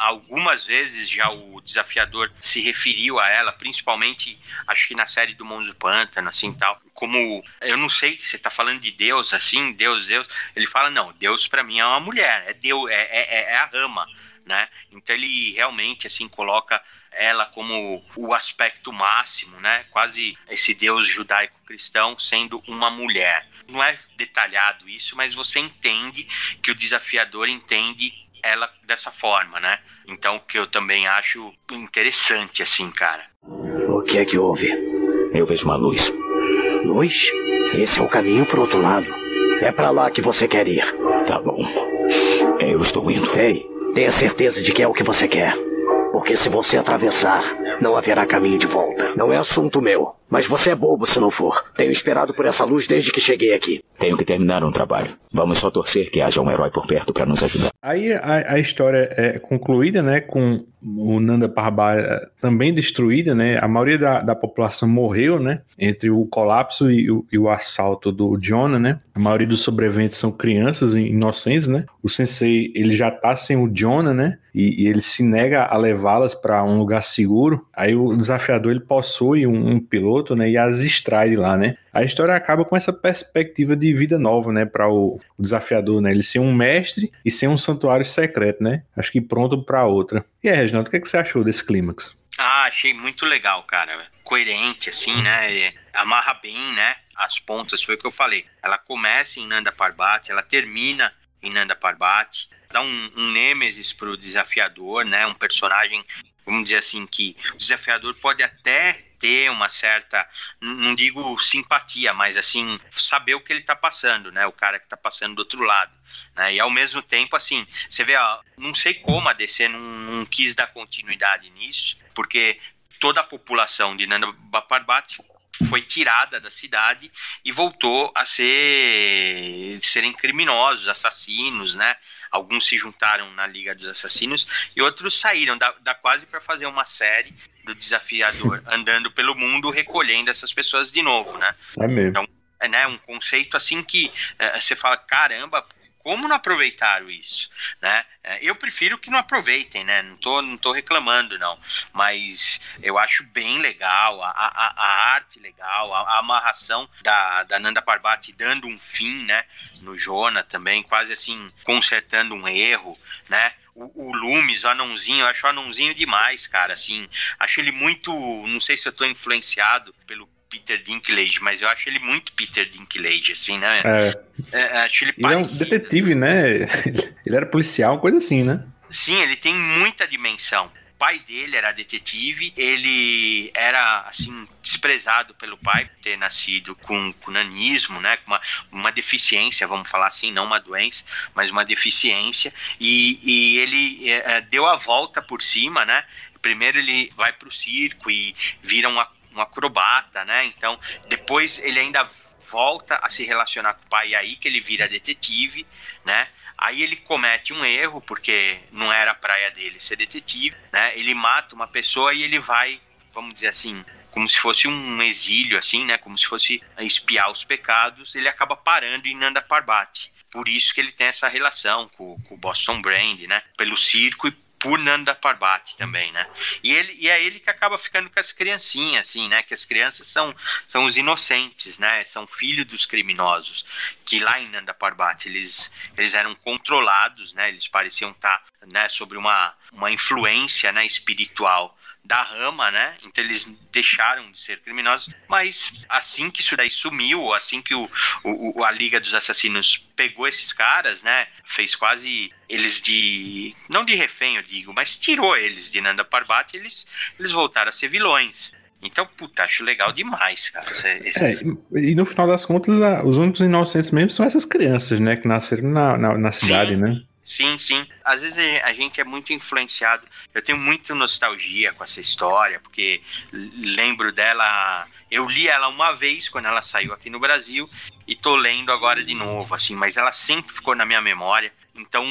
Algumas vezes já o desafiador se referiu a ela, principalmente acho que na série do Monzo Pântano, assim tal. Como eu não sei se você tá falando de Deus, assim, Deus, Deus. Ele fala, não, Deus para mim é uma mulher, é Deus, é, é, é a Rama né? Então ele realmente assim coloca ela como o aspecto máximo, né? Quase esse Deus judaico-cristão sendo uma mulher. Não é detalhado isso, mas você entende que o desafiador entende ela dessa forma, né? Então que eu também acho interessante assim, cara. O que é que houve? Eu vejo uma luz. Luz? Esse é o caminho pro outro lado. É para lá que você quer ir. Tá bom. Eu estou indo. Ei, Tenha certeza de que é o que você quer. Porque se você atravessar, não haverá caminho de volta. Não é assunto meu. Mas você é bobo se não for. Tenho esperado por essa luz desde que cheguei aqui. Tenho que terminar um trabalho. Vamos só torcer que haja um herói por perto para nos ajudar. Aí a, a, história é concluída, né, com o Nanda Parbat eh, também destruída, né? A maioria da, da população morreu, né? Entre o colapso e o, e o assalto do Jonah, né? A maioria dos sobreviventes são crianças inocentes, né? O sensei, ele já tá sem o Jonah, né? E, e ele se nega a levá-las para um lugar seguro. Aí o desafiador, ele possui um, um piloto, né? E as extrai lá, né? A história acaba com essa perspectiva de vida nova, né? Para o, o desafiador, né? Ele ser um mestre e ser um santuário secreto, né? Acho que pronto para outra. E aí, Reginaldo, o que, é que você achou desse clímax? Ah, achei muito legal, cara. Coerente, assim, né? Amarra bem, né? As pontas, foi o que eu falei. Ela começa em Nanda Parbat, ela termina em Nanda Parbat. Dá um, um nêmesis pro desafiador, né? Um personagem, vamos dizer assim, que o desafiador pode até ter uma certa, não digo simpatia, mas assim, saber o que ele está passando, né? O cara que está passando do outro lado. Né? E ao mesmo tempo, assim, você vê, ó, não sei como a DC não, não quis dar continuidade nisso, porque toda a população de Nanda Parbat foi tirada da cidade e voltou a ser serem criminosos, assassinos, né? Alguns se juntaram na Liga dos Assassinos e outros saíram da, da quase para fazer uma série do desafiador andando pelo mundo recolhendo essas pessoas de novo, né? É mesmo. Então, é né, um conceito assim que é, você fala, caramba, como não aproveitaram isso, né? É, eu prefiro que não aproveitem, né? Não tô, não tô reclamando, não. Mas eu acho bem legal, a, a, a arte legal, a, a, amarração da, da Nanda Parvati dando um fim, né? No Jona também, quase assim, consertando um erro, né? O, o Lumes, o anãozinho, eu acho o anãozinho demais, cara, assim, acho ele muito, não sei se eu tô influenciado pelo Peter Dinklage, mas eu acho ele muito Peter Dinklage, assim, né? É. é, é acho ele, ele é um detetive, né? Ele era policial, coisa assim, né? Sim, ele tem muita dimensão. O pai dele era detetive, ele era, assim, desprezado pelo pai por ter nascido com, com nanismo, né? Com uma, uma deficiência, vamos falar assim, não uma doença, mas uma deficiência. E, e ele é, é deu a volta por cima, né? Primeiro ele vai para o circo e vira uma um acrobata, né? Então, depois ele ainda volta a se relacionar com o pai, e aí que ele vira detetive, né? Aí ele comete um erro, porque não era a praia dele ser detetive, né? Ele mata uma pessoa e ele vai, vamos dizer assim, como se fosse um exílio, assim, né? Como se fosse espiar os pecados, ele acaba parando em Nanda Parbat. Por isso que ele tem essa relação com, com o Boston Brand, né? Pelo circo e por Nanda Parbat também, né? E, ele, e é ele que acaba ficando com as criancinhas, assim, né? Que as crianças são, são os inocentes, né? São filhos dos criminosos. Que lá em Nanda Parbat eles, eles eram controlados, né? Eles pareciam estar né, sobre uma, uma influência né, espiritual da rama, né? Então eles deixaram de ser criminosos, mas assim que isso daí sumiu, assim que o, o, a Liga dos Assassinos pegou esses caras, né? Fez quase eles de. Não de refém, eu digo, mas tirou eles de Nanda Parbat, eles, eles voltaram a ser vilões. Então, puta, acho legal demais, cara. Esse, esse... É, e no final das contas, os únicos inocentes mesmo são essas crianças, né? Que nasceram na, na, na cidade, Sim. né? Sim, sim. Às vezes a gente é muito influenciado. Eu tenho muita nostalgia com essa história, porque lembro dela. Eu li ela uma vez quando ela saiu aqui no Brasil e tô lendo agora de novo, assim, mas ela sempre ficou na minha memória. Então,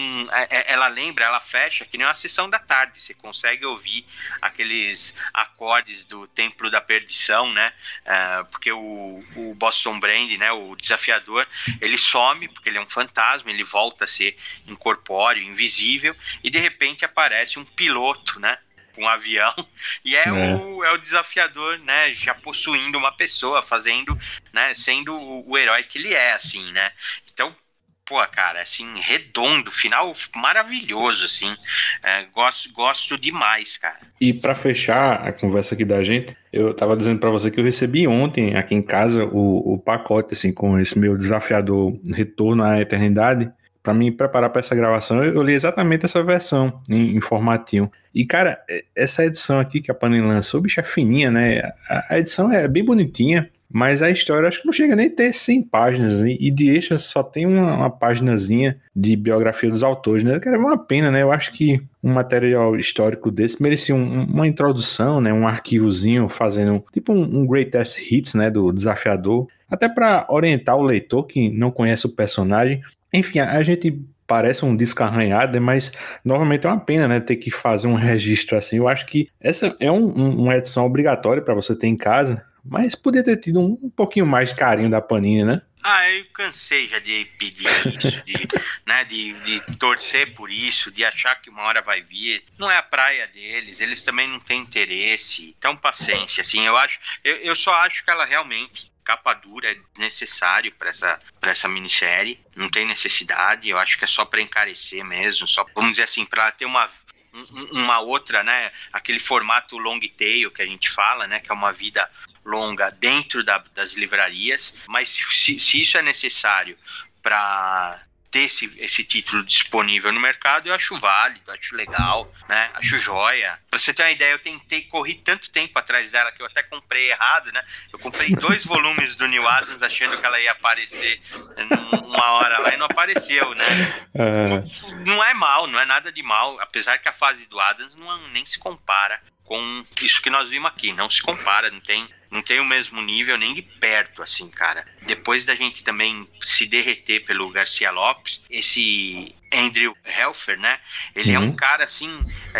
ela lembra, ela fecha, que nem uma sessão da tarde. Você consegue ouvir aqueles acordes do Templo da Perdição, né? Uh, porque o, o Boston Brand, né? O desafiador, ele some, porque ele é um fantasma, ele volta a ser incorpóreo, invisível, e de repente aparece um piloto, né? um avião e é, é, O, é o desafiador, né, já possuindo uma pessoa, fazendo, né, sendo o, o herói que ele é, assim, né, pô, cara, assim, redondo, final maravilhoso, assim. É, gosto, gosto demais, cara. E para fechar a conversa aqui da gente, eu tava dizendo para você que eu recebi ontem aqui em casa o, o pacote, assim, com esse meu desafiador retorno à eternidade. Para me preparar para essa gravação, eu li exatamente essa versão em, em, formatinho. E, cara, essa edição aqui que a Panini lançou, bicho, é fininha, né? A, a edição é bem bonitinha. Mas a história acho que não chega nem a ter 100 páginas, né? e de extra só tem uma, uma paginazinha de biografia dos autores, né? Que é uma pena, né? Eu acho que um material histórico desse merecia um, uma introdução, né? Um arquivozinho fazendo tipo um, um greatest hits, né? Do desafiador, até para orientar o leitor que não conhece o personagem. Enfim, a gente parece um disco arranhado, mas normalmente é uma pena, né, ter que fazer um registro assim. Eu acho que essa é um, uma edição obrigatória para você ter em casa, mas podia ter tido um, um pouquinho mais de carinho da Panini, né? Ah, eu cansei já de pedir isso, de, né, de, de, torcer por isso, de achar que uma hora vai vir. Não é a praia deles, eles também não têm interesse. Então, paciência, assim, eu acho, eu, eu só acho que ela realmente capa dura é necessário para essa para essa minissérie. Não tem necessidade, eu acho que é só para encarecer mesmo, só vamos dizer assim, para ter uma uma outra, né, aquele formato long tail que a gente fala, né, que é uma vida longa dentro da, das livrarias, mas se, se isso é necessário para ter esse, esse título disponível no mercado, eu acho válido, acho legal, né? Acho joia. Pra você ter uma ideia, eu tentei, corri tanto tempo atrás dela que eu até comprei errado, né? Eu comprei dois volumes do New Adams achando que ela ia aparecer uma hora lá e não apareceu, né? É. Não é mal, não é nada de mal, apesar que a fase do Adams não, nem se compara com isso que nós vimos aqui. Não se compara, não tem, não tem o mesmo nível nem de perto, assim, cara. Depois da gente também se derreter pelo Garcia Lopes, esse Andrew Helfer, né? Ele uhum. é um cara assim.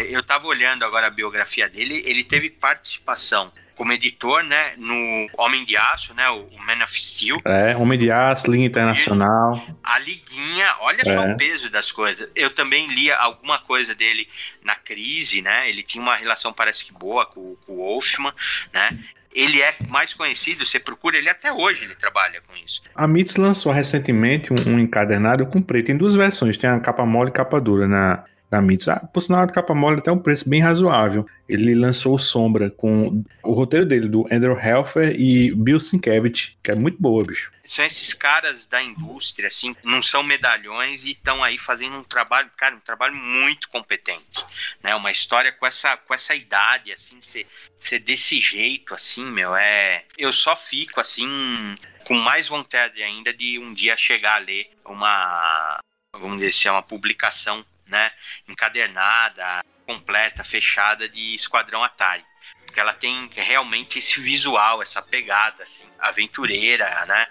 Eu tava olhando agora a biografia dele, ele teve participação como editor, né, no Homem de Aço, né, o Man of Steel. É, Homem de Aço, Liga Internacional. A Liguinha, olha é. só o peso das coisas. Eu também lia alguma coisa dele na crise, né, ele tinha uma relação parece que boa com, com o Wolfman, né, ele é mais conhecido, você procura ele até hoje, ele trabalha com isso. A Mitz lançou recentemente um, um encadernado com preto em duas versões, tem a capa mole e capa dura na da Mitz. Ah, por sinal, de capa mole até um preço bem razoável. Ele lançou Sombra com o roteiro dele, do Andrew Helfer e Bill Sienkiewicz, que é muito boa, bicho. São esses caras da indústria, assim, não são medalhões e estão aí fazendo um trabalho, cara, um trabalho muito competente, né? Uma história com essa, com essa idade, assim, ser, ser desse jeito, assim, meu, é... Eu só fico, assim, com mais vontade ainda de um dia chegar a ler uma, vamos dizer assim, uma publicação né, encadernada, completa, fechada de Esquadrão Atari. Porque ela tem realmente esse visual, essa pegada, assim, aventureira, né?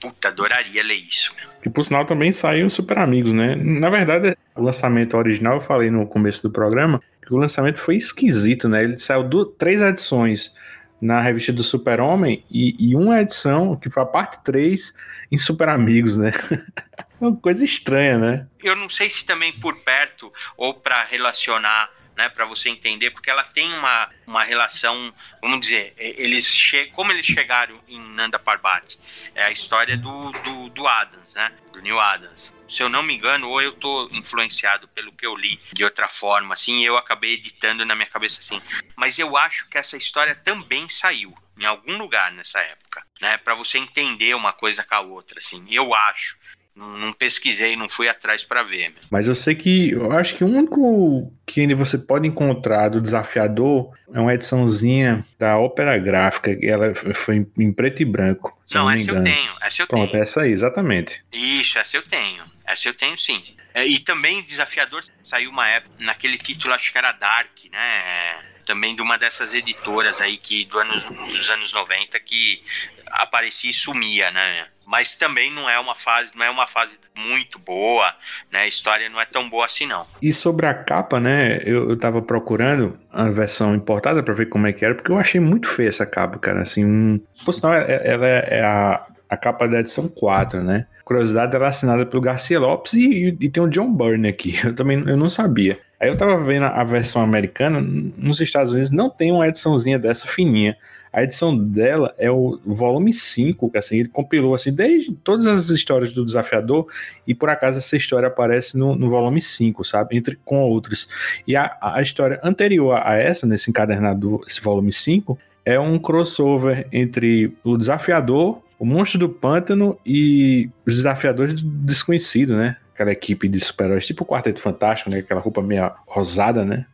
Puta, adoraria ler isso. E por sinal também saiu Super Amigos, né? Na verdade, o lançamento original, eu falei no começo do programa, que o lançamento foi esquisito, né? Ele saiu três edições na revista do Super-Homem e, e, uma edição, que foi a parte 3, em Super Amigos, né? É uma coisa estranha, né? Eu não sei se também por perto ou para relacionar, né, para você entender, porque ela tem uma, uma relação, vamos dizer, eles che como eles chegaram em Nanda Parbat? É a história do, do, do Adams, né? Do Neil Adams. Se eu não me engano, ou eu tô influenciado pelo que eu li de outra forma, assim, eu acabei editando na minha cabeça assim. Mas eu acho que essa história também saiu em algum lugar nessa época, né? Para você entender uma coisa com a outra, assim. Eu acho. Não, não pesquisei, não fui atrás para ver. Mas eu sei que eu acho que o único que ainda você pode encontrar do desafiador é uma ediçãozinha da ópera gráfica, que ela foi em preto e branco. Não, não essa eu tenho, essa eu Pronto, tenho. essa aí, exatamente. Isso, essa eu tenho. Essa eu tenho sim. É, e também Desafiador saiu uma época, naquele título, acho que era Dark, né? Também de uma dessas editoras aí que do anos, dos anos 90 que aparecia e sumia, né? Mas também não é uma fase, não é uma fase muito boa, né? A história não é tão boa assim não. E sobre a capa, né? Eu, eu tava procurando a versão importada para ver como é que era, porque eu achei muito feia essa capa, cara. Assim, um... por sinal, ela é a, a capa da edição 4, né? Curiosidade, ela é assinada pelo Garcia Lopes e, e, tem o John Byrne aqui. Eu também eu não sabia. Aí eu tava vendo a versão americana, nos Estados Unidos não tem uma ediçãozinha dessa fininha. A edição dela é o volume 5, que assim, ele compilou assim, desde todas as histórias do desafiador, e por acaso essa história aparece no, no volume 5, sabe? Entre com outras. E a, a história anterior a essa, nesse encadernado, esse volume 5, é um crossover entre o desafiador, o monstro do pântano e os desafiadores do desconhecido, né? Aquela equipe de super-heróis, tipo o Quarteto Fantástico, né? Aquela roupa meio rosada, né?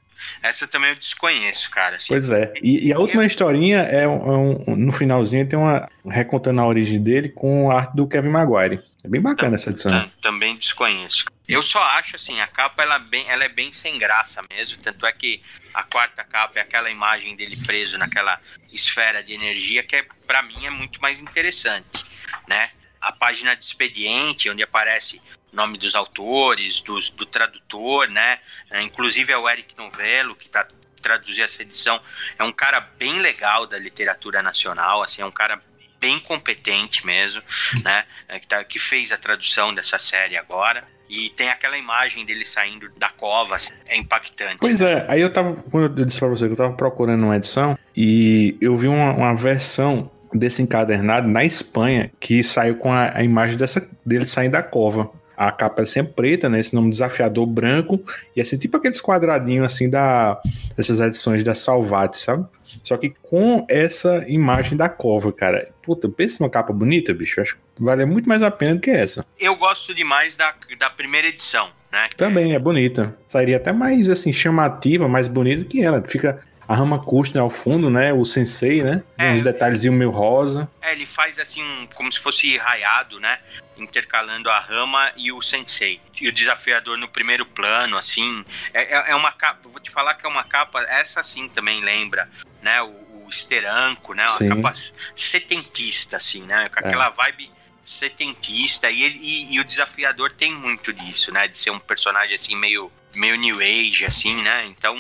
Essa também eu desconheço, cara. Assim. Pois é. E, e, a última historinha é um, um, no finalzinho tem uma recontando a origem dele com a arte do Kevin Maguire. É bem bacana essa edição. Também desconheço. Eu só acho assim, a capa ela, bem, ela é bem sem graça mesmo, tanto é que a quarta capa é aquela imagem dele preso naquela esfera de energia que é, para mim é muito mais interessante, né? A página de expediente, onde aparece nome dos autores, dos, do tradutor, né? É, inclusive é o Eric Novello que está traduzindo essa edição. É um cara bem legal da literatura nacional, assim, é um cara bem competente mesmo, né? É, que, tá, que fez a tradução dessa série agora. E tem aquela imagem dele saindo da cova, assim, é impactante. Pois é, aí eu tava, quando eu disse pra você que eu tava procurando uma edição e eu vi uma, uma versão desse encadernado na Espanha que saiu com a, a imagem dessa, dele saindo da cova. A capa é sempre preta, né? Esse nome desafiador branco. E assim, tipo aqueles quadradinhos assim da, dessas edições da Salvati, sabe? Só que com essa imagem da cova, cara. Puta, pensa uma capa bonita, bicho. Acho que vale muito mais a pena do que essa. Eu gosto demais da, da primeira edição, né? Também é bonita. Sairia até mais assim, chamativa, mais bonita que ela. Fica a Rama Kushner ao fundo, né? O sensei, né? É, uns detalhezinhos meio rosa. É, ele faz assim, um, como se fosse raiado, né? Intercalando a Rama e o sensei. E o desafiador no primeiro plano, assim. É, é, é uma capa, vou te falar que é uma capa, essa sim também lembra, né? O, o esteranco, né? Uma Sim. capa setentista, assim, né? Com aquela vibe setentista. E, ele, e, e o desafiador tem muito disso, né? De ser um personagem assim, meio, meio new age, assim, né? Então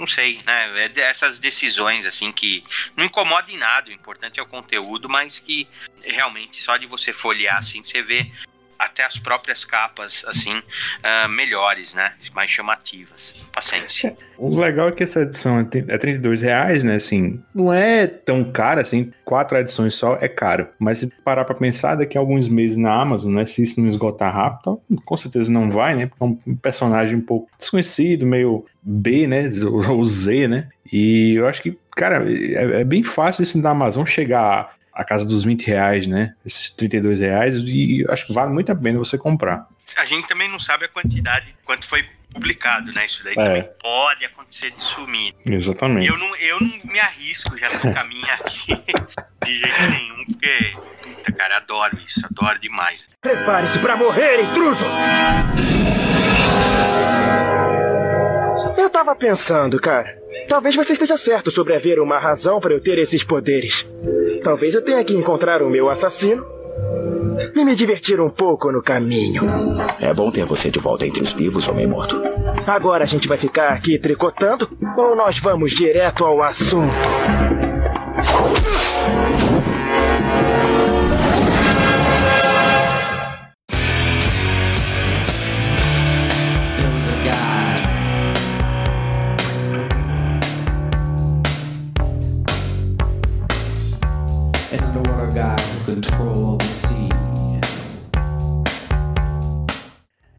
não sei, né? É essas decisões assim que não incomodam em nada. O importante é o conteúdo, mas que realmente só de você folhear assim você vê até as próprias capas assim uh, melhores, né? Mais chamativas. Paciência. O legal é que essa edição é 32 reais, né? Assim, não é tão cara assim. Quatro edições só é caro. Mas se parar pra pensar, daqui a alguns meses na Amazon, né? Se isso não esgotar rápido, então, com certeza não vai, né? Porque é um personagem um pouco desconhecido, meio B, né? Ou Z, né? E eu acho que, cara, é, é bem fácil isso da Amazon chegar a casa dos 20 reais, né? Esses 32 reais, e acho que vale muito a pena você comprar. A gente também não sabe a quantidade, quanto foi publicado, né? Isso daí É. também pode acontecer de sumir. Exatamente. Eu não, eu não me arrisco já no caminho aqui de jeito nenhum, porque, puta, cara, adoro isso, adoro demais. Prepare-se para morrer, intruso! Eu tava pensando, cara. Talvez você esteja certo sobre haver uma razão para eu ter esses poderes. Talvez eu tenha que encontrar o meu assassino e me divertir um pouco no caminho. É bom ter você de volta entre os vivos, homem morto. Agora a gente vai ficar aqui tricotando ou nós vamos direto ao assunto?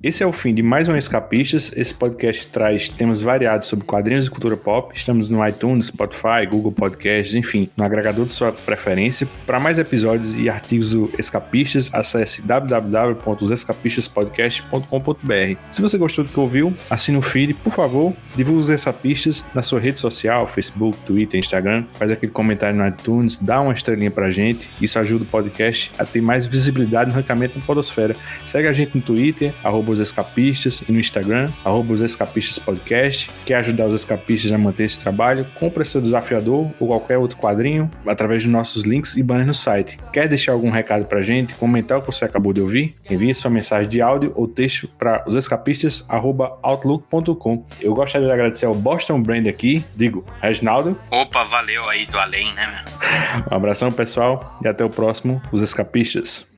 Esse é o fim de mais um Escapistas. Esse podcast traz temas variados sobre quadrinhos e cultura pop. Estamos no iTunes, Spotify, Google Podcasts, enfim, no agregador de sua preferência. Para mais episódios e artigos do Escapistas, acesse www.escapistaspodcast.com.br. Se você gostou do que ouviu, assine o feed, por favor, divulgue os Escapistas na sua rede social, Facebook, Twitter, Instagram, faz aquele comentário no iTunes, dá uma estrelinha pra gente, isso ajuda o podcast a ter mais visibilidade no ranqueamento da podosfera. Segue a gente no Twitter, arroba os escapistas, e no Instagram, arroba os escapistas podcast. Quer ajudar os escapistas a manter esse trabalho? Compre seu desafiador ou qualquer outro quadrinho através dos nossos links e banners no site. Quer deixar algum recado pra gente? Comentar o que você acabou de ouvir? Envie sua mensagem de áudio ou texto para osescapistas.outlook.com. Eu gostaria de agradecer ao Boston Brand aqui, digo, Reginaldo. Opa, valeu aí do além, né, meu? Um abração, pessoal, e até o próximo, Os Escapistas.